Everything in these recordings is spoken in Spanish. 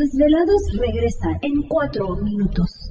Desvelados regresa en 4 minutos.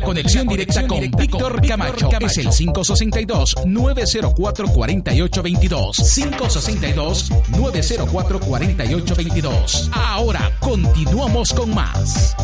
La conexión directa con Víctor Camacho es el 562-904-4822. 562-904-4822. Ahora continuamos con más.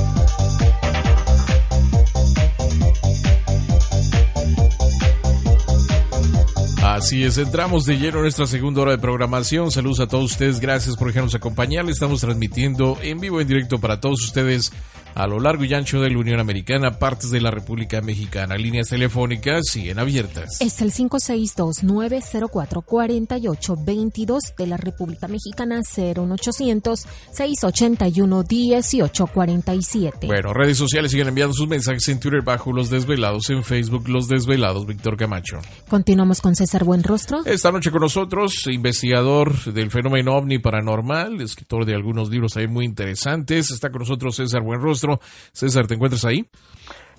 Así es, entramos de lleno en nuestra segunda hora de programación. Saludos a todos ustedes, gracias por dejarnos acompañar. Estamos transmitiendo en vivo, en directo para todos ustedes a lo largo y ancho de la Unión Americana, partes de la República Mexicana. Líneas telefónicas siguen abiertas. Es el 562-904-4822 de la República Mexicana, 01800-681-1847. Bueno, redes sociales siguen enviando sus mensajes en Twitter bajo Los Desvelados, en Facebook Los Desvelados, Víctor Camacho. Continuamos con César Buenrostro. Esta noche con nosotros, investigador del fenómeno ovni paranormal, escritor de algunos libros ahí muy interesantes. Está con nosotros César Buenrostro. César, ¿te encuentras ahí?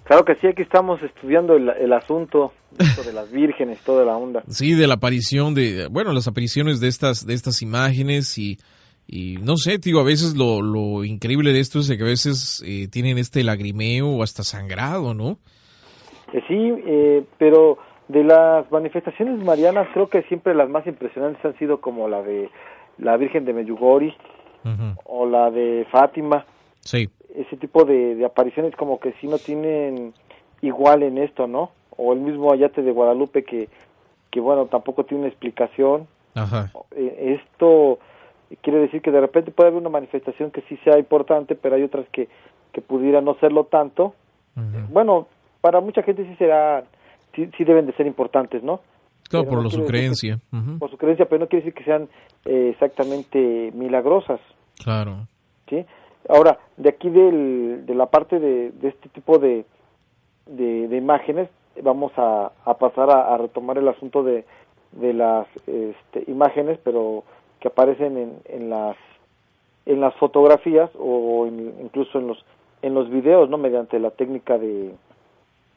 Claro que sí, aquí estamos estudiando el, el asunto de las vírgenes, toda la onda. Sí, de la aparición de, bueno, las apariciones de estas, de estas imágenes y, y no sé, digo, a veces lo, lo increíble de esto es de que a veces eh, tienen este lagrimeo o hasta sangrado, ¿no? Eh, sí, eh, pero de las manifestaciones marianas creo que siempre las más impresionantes han sido como la de la Virgen de Meyugori o la de Fátima. Sí, Ese tipo de, de apariciones como que sí no tienen igual en esto, ¿no? O el mismo Ayate de Guadalupe que, que bueno, tampoco tiene una explicación. ajá, Eh, esto quiere decir que de repente puede haber una manifestación que sí sea importante, pero hay otras que, que pudiera no serlo tanto. Bueno, para mucha gente sí será, sí, sí deben de ser importantes, ¿no? Claro, Pero por no su creencia. Por su creencia, pero no quiere decir que sean eh, exactamente milagrosas, Claro. ¿sí? Ahora, de aquí del, de la parte de, de este tipo de, de, de imágenes, vamos a, a pasar a, a retomar el asunto de, de las este, imágenes, pero que aparecen en, en las en las fotografías o en- incluso en los en los videos, no mediante la técnica de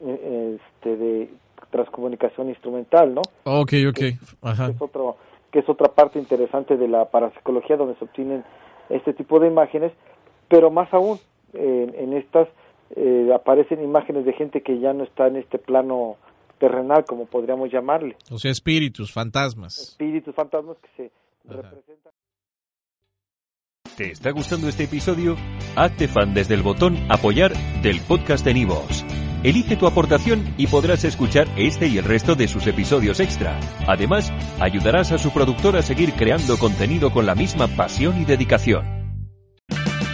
eh, este de transcomunicación instrumental, ¿no? Ok, ok, ajá. que es otro que es otra parte interesante de la parapsicología donde se obtienen este tipo de imágenes pero más aún en, en estas eh, aparecen imágenes de gente que ya no está en este plano terrenal como podríamos llamarle O sea, espíritus, fantasmas. espíritus fantasmas que se representan ¿Te está gustando este episodio? Hazte fan desde el botón Apoyar del podcast de Nivos. Elige tu aportación y podrás escuchar este y el resto de sus episodios extra. Además, ayudarás a su productor a seguir creando contenido con la misma pasión y dedicación.